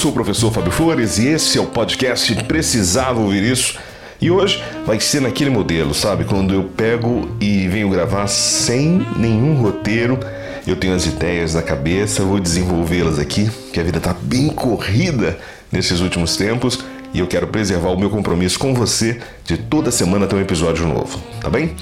Sou o professor Fábio Flores e esse é o podcast Precisava Ouvir Isso. E hoje vai ser naquele modelo, sabe? Quando eu pego e venho gravar sem nenhum roteiro, eu tenho as ideias na cabeça, vou desenvolvê-las aqui, que a vida tá bem corrida nesses últimos tempos e eu quero preservar o meu compromisso com você de toda semana ter um episódio novo, tá bem?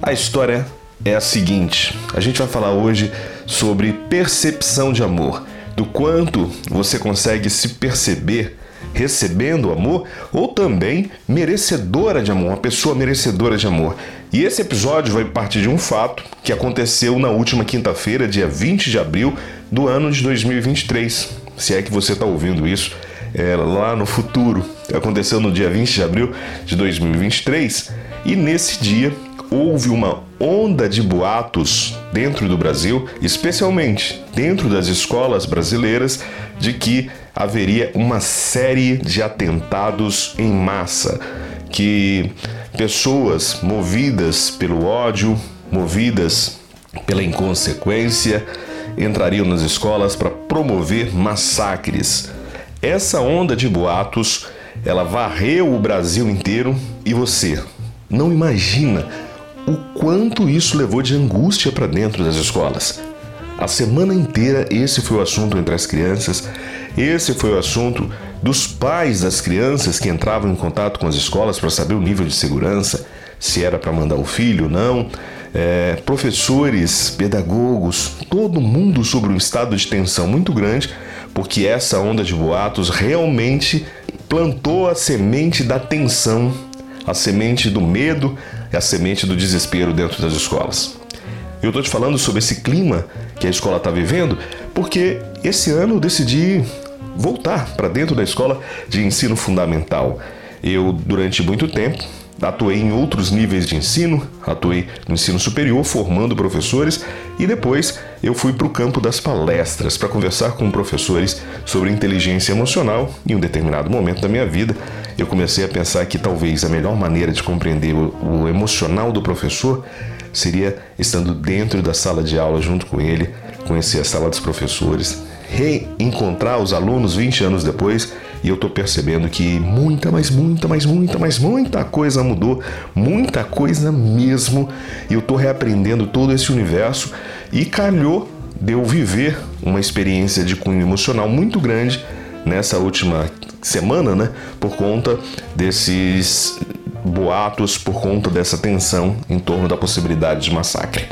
A história é a seguinte: a gente vai falar hoje sobre percepção de amor do quanto você consegue se perceber recebendo amor ou também merecedora de amor, uma pessoa merecedora de amor. E esse episódio vai partir de um fato que aconteceu na última quinta-feira, dia 20 de abril do ano de 2023. Se é que você está ouvindo isso é, lá no futuro. Aconteceu no dia 20 de abril de 2023 e nesse dia houve uma onda de boatos dentro do Brasil, especialmente dentro das escolas brasileiras, de que haveria uma série de atentados em massa, que pessoas movidas pelo ódio, movidas pela inconsequência, entrariam nas escolas para promover massacres. Essa onda de boatos, ela varreu o Brasil inteiro e você não imagina o quanto isso levou de angústia para dentro das escolas. A semana inteira esse foi o assunto entre as crianças, esse foi o assunto dos pais das crianças que entravam em contato com as escolas para saber o nível de segurança, se era para mandar o filho ou não, é, professores, pedagogos, todo mundo sobre um estado de tensão muito grande, porque essa onda de boatos realmente plantou a semente da tensão, a semente do medo, a semente do desespero dentro das escolas. Eu estou te falando sobre esse clima que a escola está vivendo porque esse ano eu decidi voltar para dentro da escola de ensino fundamental. Eu, durante muito tempo, atuei em outros níveis de ensino, atuei no ensino superior formando professores e depois eu fui para o campo das palestras para conversar com professores sobre inteligência emocional. Em um determinado momento da minha vida, eu comecei a pensar que talvez a melhor maneira de compreender o, emocional do professor seria estando dentro da sala de aula junto com ele, conhecer a sala dos professores, reencontrar os alunos 20 anos depois e eu tô percebendo que muita, mas muita, mas muita, mas muita coisa mudou, muita coisa mesmo. E eu tô reaprendendo todo esse universo e calhou de eu viver uma experiência de cunho emocional muito grande nessa última semana, né? Por conta desses boatos, por conta dessa tensão em torno da possibilidade de massacre.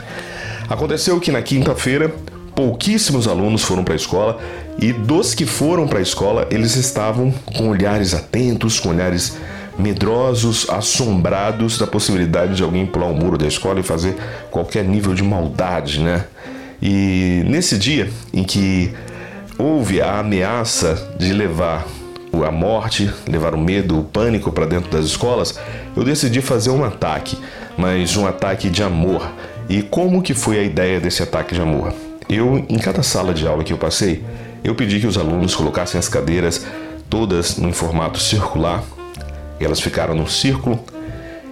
Aconteceu que na quinta-feira pouquíssimos alunos foram para a escola e dos que foram para a escola, eles estavam com olhares atentos, com olhares medrosos, assombrados da possibilidade de alguém pular o muro da escola e fazer qualquer nível de maldade, né? E nesse dia em que houve a ameaça de levar a morte, levar o medo, o pânico para dentro das escolas, eu decidi fazer um ataque, mas um ataque de amor. E como que foi a ideia desse ataque de amor? Eu, em cada sala de aula que eu passei, eu pedi que os alunos colocassem as cadeiras todas em formato circular. Elas ficaram no círculo.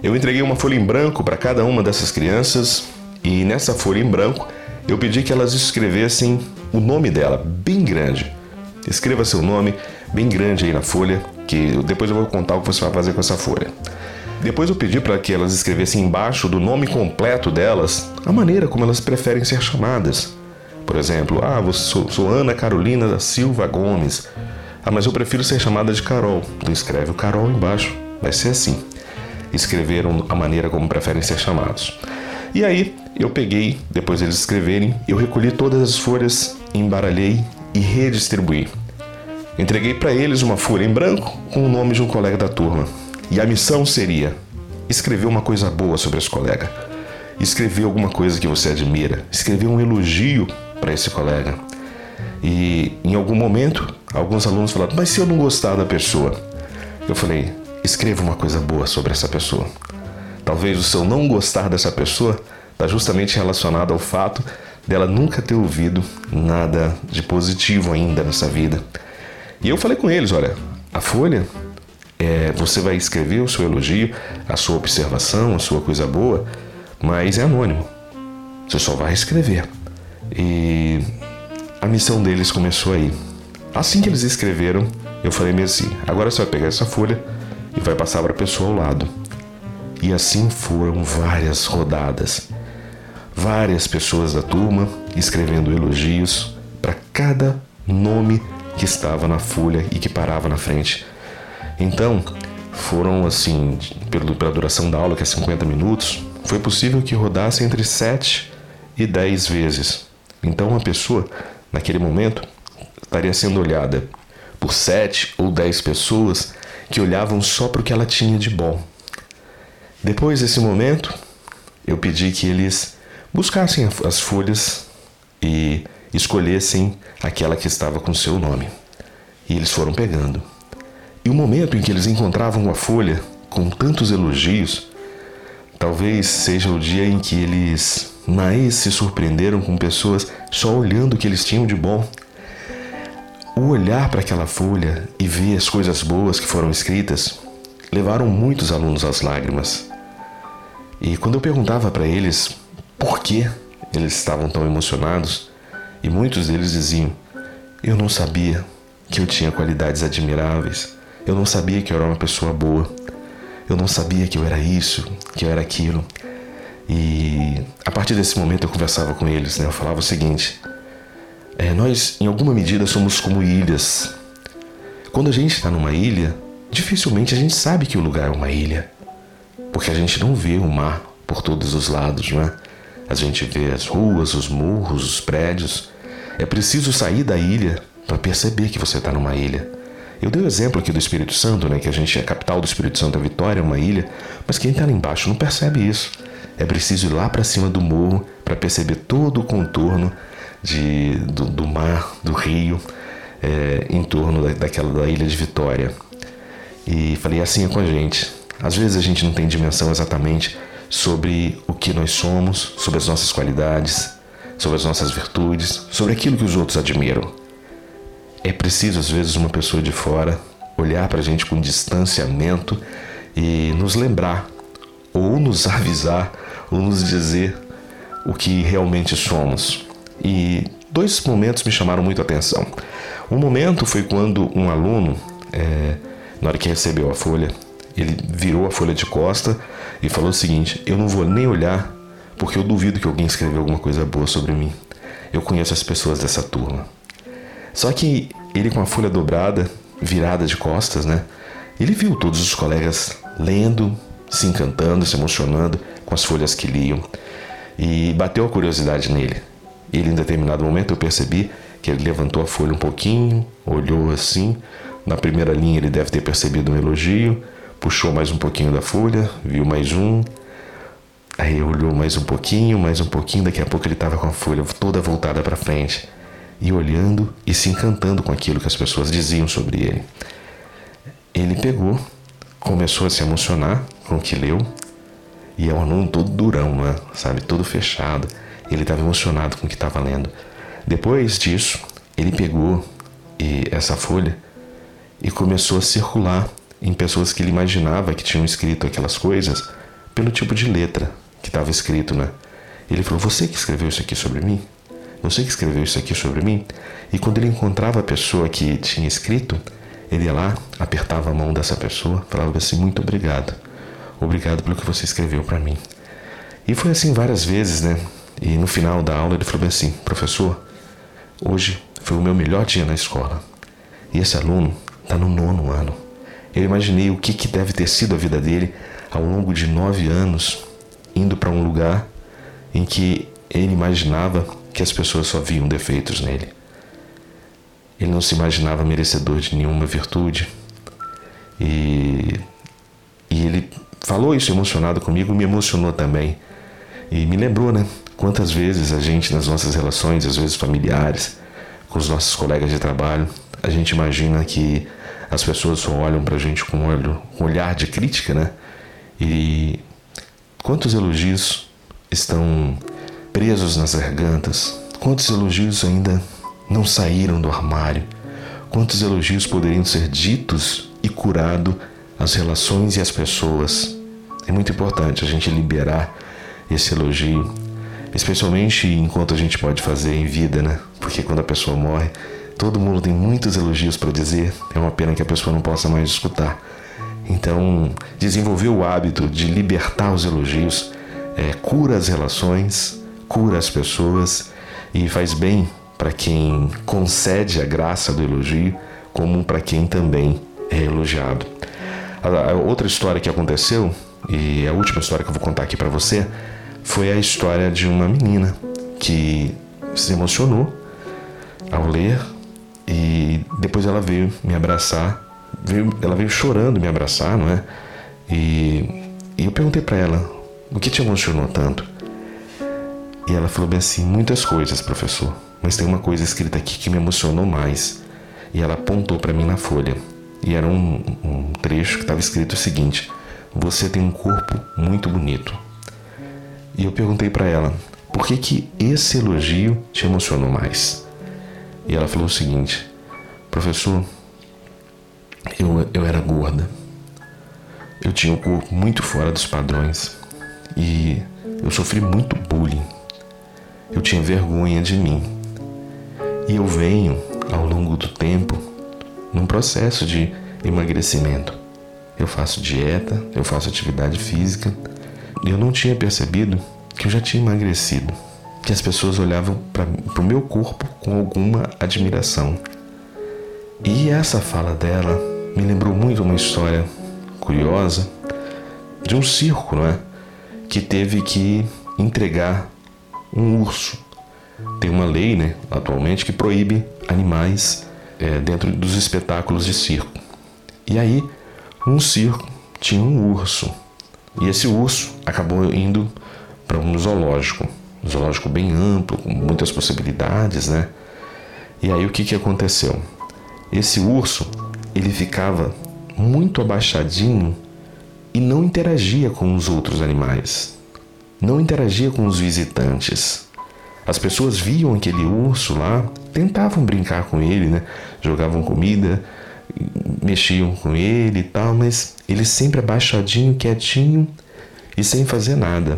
Eu entreguei uma folha em branco para cada uma dessas crianças e nessa folha em branco eu pedi que elas escrevessem o nome dela bem grande. Escreva seu nome bem grande aí na folha, que depois eu vou contar o que você vai fazer com essa folha. Depois eu pedi para que elas escrevessem embaixo do nome completo delas a maneira como elas preferem ser chamadas. Por exemplo, ah, sou, sou Ana Carolina da Silva Gomes. Ah, mas eu prefiro ser chamada de Carol. Então escreve o Carol embaixo. Vai ser assim. Escreveram a maneira como preferem ser chamados. E aí, eu peguei, depois eles escreverem, eu recolhi todas as folhas, embaralhei e redistribuí. Entreguei para eles uma folha em branco com o nome de um colega da turma. E a missão seria escrever uma coisa boa sobre esse colega. Escrever alguma coisa que você admira. Escrever um elogio para esse colega. E em algum momento, alguns alunos falaram: Mas se eu não gostar da pessoa? Eu falei: Escreva uma coisa boa sobre essa pessoa. Talvez o seu não gostar dessa pessoa está justamente relacionado ao fato dela nunca ter ouvido nada de positivo ainda nessa vida. E eu falei com eles: olha, a folha, é, você vai escrever o seu elogio, a sua observação, a sua coisa boa, mas é anônimo. Você só vai escrever. E a missão deles começou aí. Assim que eles escreveram, eu falei mesmo assim: agora você vai pegar essa folha e vai passar para a pessoa ao lado. E assim foram várias rodadas. Várias pessoas da turma escrevendo elogios para cada nome que estava na folha e que parava na frente. Então, foram assim, pela duração da aula, que é 50 minutos, foi possível que rodasse entre 7 e 10 vezes. Então, a pessoa, naquele momento, estaria sendo olhada por 7 ou 10 pessoas que olhavam só para o que ela tinha de bom. Depois desse momento, eu pedi que eles buscassem as folhas e escolhessem aquela que estava com seu nome. E eles foram pegando. E o momento em que eles encontravam a folha com tantos elogios, talvez seja o dia em que eles mais se surpreenderam com pessoas só olhando o que eles tinham de bom. O olhar para aquela folha e ver as coisas boas que foram escritas levaram muitos alunos às lágrimas. E quando eu perguntava para eles por que eles estavam tão emocionados, e muitos deles diziam: Eu não sabia que eu tinha qualidades admiráveis, eu não sabia que eu era uma pessoa boa, eu não sabia que eu era isso, que eu era aquilo. E a partir desse momento eu conversava com eles, né? eu falava o seguinte: é, nós, em alguma medida, somos como ilhas. Quando a gente está numa ilha, dificilmente a gente sabe que o lugar é uma ilha porque a gente não vê o mar por todos os lados, não é? A gente vê as ruas, os morros, os prédios. É preciso sair da ilha para perceber que você está numa ilha. Eu dei o exemplo aqui do Espírito Santo, né? Que a gente é a capital do Espírito Santo, a Vitória é uma ilha, mas quem está lá embaixo não percebe isso. É preciso ir lá para cima do morro para perceber todo o contorno de, do, do mar, do rio, é, em torno da, daquela da ilha de Vitória. E falei assim é com a gente. Às vezes a gente não tem dimensão exatamente sobre o que nós somos, sobre as nossas qualidades, sobre as nossas virtudes, sobre aquilo que os outros admiram. É preciso, às vezes, uma pessoa de fora olhar para a gente com distanciamento e nos lembrar, ou nos avisar, ou nos dizer o que realmente somos. E dois momentos me chamaram muito a atenção. Um momento foi quando um aluno, é, na hora que recebeu a folha, ele virou a folha de costa e falou o seguinte: Eu não vou nem olhar porque eu duvido que alguém escreveu alguma coisa boa sobre mim. Eu conheço as pessoas dessa turma. Só que ele, com a folha dobrada, virada de costas, né? Ele viu todos os colegas lendo, se encantando, se emocionando com as folhas que liam. E bateu a curiosidade nele. Ele, em determinado momento, eu percebi que ele levantou a folha um pouquinho, olhou assim. Na primeira linha, ele deve ter percebido um elogio puxou mais um pouquinho da folha, viu mais um, aí olhou mais um pouquinho, mais um pouquinho, daqui a pouco ele estava com a folha toda voltada para frente e olhando e se encantando com aquilo que as pessoas diziam sobre ele. Ele pegou, começou a se emocionar com o que leu e é um aluno todo durão, né? sabe, todo fechado. Ele estava emocionado com o que estava lendo. Depois disso, ele pegou e essa folha e começou a circular em pessoas que ele imaginava que tinham escrito aquelas coisas pelo tipo de letra que estava escrito, né? Ele falou: Você que escreveu isso aqui sobre mim? Você que escreveu isso aqui sobre mim? E quando ele encontrava a pessoa que tinha escrito, ele ia lá, apertava a mão dessa pessoa, falava assim: Muito obrigado. Obrigado pelo que você escreveu para mim. E foi assim várias vezes, né? E no final da aula ele falou assim: Professor, hoje foi o meu melhor dia na escola. E esse aluno está no nono ano. Eu imaginei o que, que deve ter sido a vida dele ao longo de nove anos, indo para um lugar em que ele imaginava que as pessoas só viam defeitos nele. Ele não se imaginava merecedor de nenhuma virtude. E, e ele falou isso emocionado comigo, me emocionou também. E me lembrou, né? Quantas vezes a gente, nas nossas relações, às vezes familiares, com os nossos colegas de trabalho, a gente imagina que as pessoas só olham pra gente com um, olho, um olhar de crítica, né? E quantos elogios estão presos nas gargantas? Quantos elogios ainda não saíram do armário? Quantos elogios poderiam ser ditos e curado as relações e as pessoas? É muito importante a gente liberar esse elogio, especialmente enquanto a gente pode fazer em vida, né? Porque quando a pessoa morre, todo mundo tem muitos elogios para dizer, é uma pena que a pessoa não possa mais escutar. Então, desenvolver o hábito de libertar os elogios é, cura as relações, cura as pessoas e faz bem para quem concede a graça do elogio, como para quem também é elogiado. A, outra história que aconteceu, e a última história que eu vou contar aqui para você, foi a história de uma menina que se emocionou ao ler e depois ela veio me abraçar, veio, ela veio chorando me abraçar, não é? E, e eu perguntei para ela o que te emocionou tanto. E ela falou bem assim: muitas coisas, professor, mas tem uma coisa escrita aqui que me emocionou mais. E ela apontou para mim na folha. E era um, um trecho que estava escrito o seguinte: Você tem um corpo muito bonito. E eu perguntei para ela: Por que que esse elogio te emocionou mais? E ela falou o seguinte: Professor, eu, eu era gorda. Eu tinha um corpo muito fora dos padrões. E eu sofri muito bullying. Eu tinha vergonha de mim. E eu venho, ao longo do tempo, num processo de emagrecimento. Eu faço dieta, eu faço atividade física. E eu não tinha percebido que eu já tinha emagrecido que as pessoas olhavam para o meu corpo com alguma admiração. E essa fala dela me lembrou muito uma história curiosa de um circo, não é? Que teve que entregar um urso. Tem uma lei, né, atualmente, que proíbe animais é, dentro dos espetáculos de circo. E aí, um circo tinha um urso. E esse urso acabou indo para um zoológico um zoológico bem amplo, com muitas possibilidades, né? E aí o que, que aconteceu? Esse urso, ele ficava muito abaixadinho e não interagia com os outros animais. Não interagia com os visitantes. As pessoas viam aquele urso lá, tentavam brincar com ele, né? Jogavam comida, mexiam com ele e tal, mas ele sempre abaixadinho, quietinho e sem fazer nada.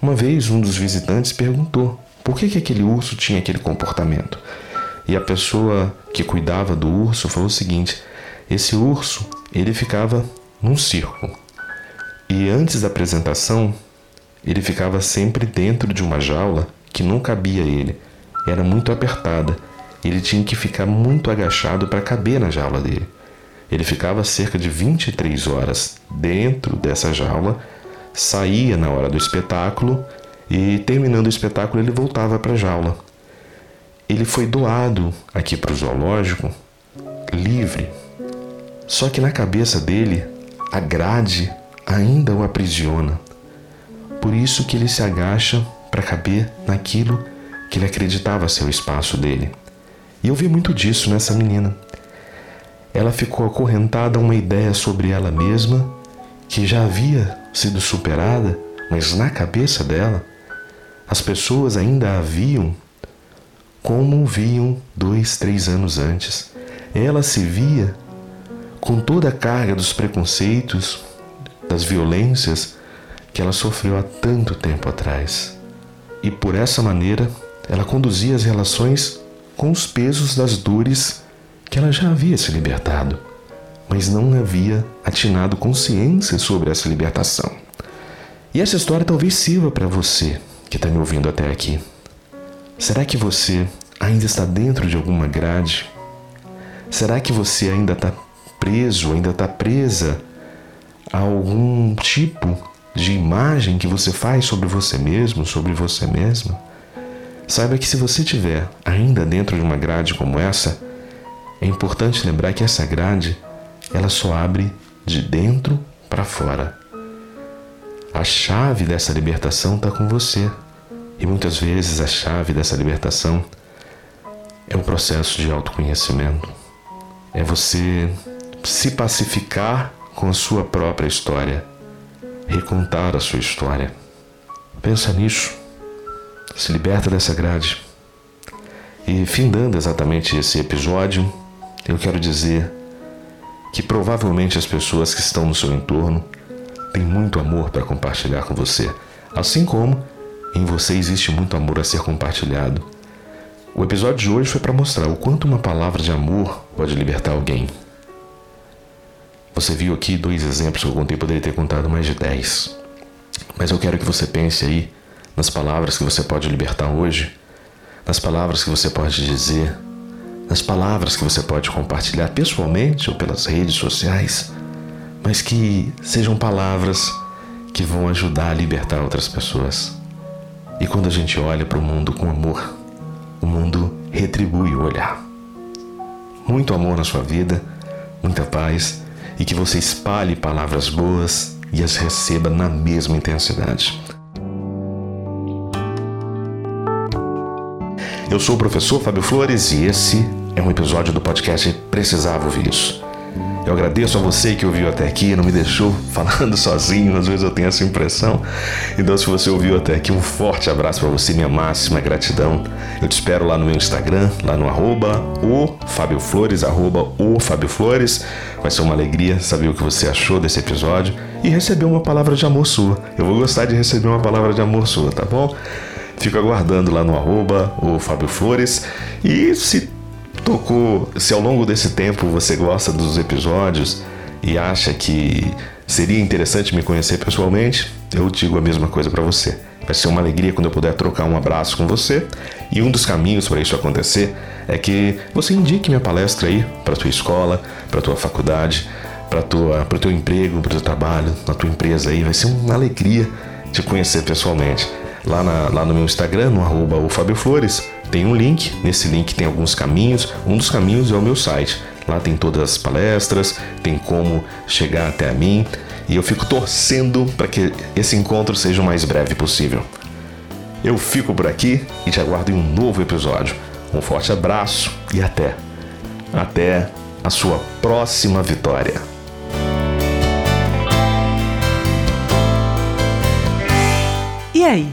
Uma vez um dos visitantes perguntou por que, que aquele urso tinha aquele comportamento. E a pessoa que cuidava do urso falou o seguinte: esse urso ele ficava num circo e antes da apresentação ele ficava sempre dentro de uma jaula que não cabia ele, era muito apertada. Ele tinha que ficar muito agachado para caber na jaula dele. Ele ficava cerca de 23 horas dentro dessa jaula saía na hora do espetáculo e, terminando o espetáculo, ele voltava para a jaula. Ele foi doado aqui para o zoológico livre. Só que na cabeça dele, a grade ainda o aprisiona. Por isso que ele se agacha para caber naquilo que ele acreditava ser o espaço dele. E eu vi muito disso nessa menina. Ela ficou acorrentada a uma ideia sobre ela mesma que já havia sido superada, mas na cabeça dela, as pessoas ainda a viam como viam dois, três anos antes. Ela se via com toda a carga dos preconceitos, das violências que ela sofreu há tanto tempo atrás. E por essa maneira, ela conduzia as relações com os pesos das dores que ela já havia se libertado mas não havia atinado consciência sobre essa libertação. E essa história talvez sirva para você que está me ouvindo até aqui. Será que você ainda está dentro de alguma grade? Será que você ainda está preso, ainda está presa a algum tipo de imagem que você faz sobre você mesmo, sobre você mesma? Saiba que se você estiver ainda dentro de uma grade como essa, é importante lembrar que essa grade ela só abre de dentro para fora. A chave dessa libertação está com você. E muitas vezes a chave dessa libertação é o processo de autoconhecimento, é você se pacificar com a sua própria história, recontar a sua história. Pensa nisso, se liberta dessa grade. E findando exatamente esse episódio, eu quero dizer que provavelmente as pessoas que estão no seu entorno têm muito amor para compartilhar com você, assim como em você existe muito amor a ser compartilhado. O episódio de hoje foi para mostrar o quanto uma palavra de amor pode libertar alguém. Você viu aqui dois exemplos que eu contei, poderia ter contado mais de dez. Mas eu quero que você pense aí nas palavras que você pode libertar hoje, nas palavras que você pode dizer, nas palavras que você pode compartilhar pessoalmente ou pelas redes sociais, mas que sejam palavras que vão ajudar a libertar outras pessoas. E quando a gente olha para o mundo com amor, o mundo retribui o olhar. Muito amor na sua vida, muita paz e que você espalhe palavras boas e as receba na mesma intensidade. Eu sou o professor Fábio Flores e esse é um episódio do podcast Precisava Ouvir Isso. Eu agradeço a você que ouviu até aqui, não me deixou falando sozinho, às vezes eu tenho essa impressão. Então, se você ouviu até aqui, um forte abraço para você, minha máxima gratidão. Eu te espero lá no meu Instagram, lá no arroba o Fábio Flores, arroba o Fábio Flores. Vai ser uma alegria saber o que você achou desse episódio e receber uma palavra de amor sua. Eu vou gostar de receber uma palavra de amor sua, tá bom? Fico aguardando lá no arroba o Fábio Flores. E se se ao longo desse tempo você gosta dos episódios e acha que seria interessante me conhecer pessoalmente, eu digo a mesma coisa para você. Vai ser uma alegria quando eu puder trocar um abraço com você. E um dos caminhos para isso acontecer é que você indique minha palestra aí para tua escola, para tua faculdade, para tua, para teu emprego, para teu trabalho, na tua empresa aí. Vai ser uma alegria te conhecer pessoalmente. Lá, na, lá no meu Instagram, no arroba o Fábio Flores, tem um link. Nesse link tem alguns caminhos. Um dos caminhos é o meu site. Lá tem todas as palestras, tem como chegar até a mim. E eu fico torcendo para que esse encontro seja o mais breve possível. Eu fico por aqui e te aguardo em um novo episódio. Um forte abraço e até. Até a sua próxima vitória. E aí,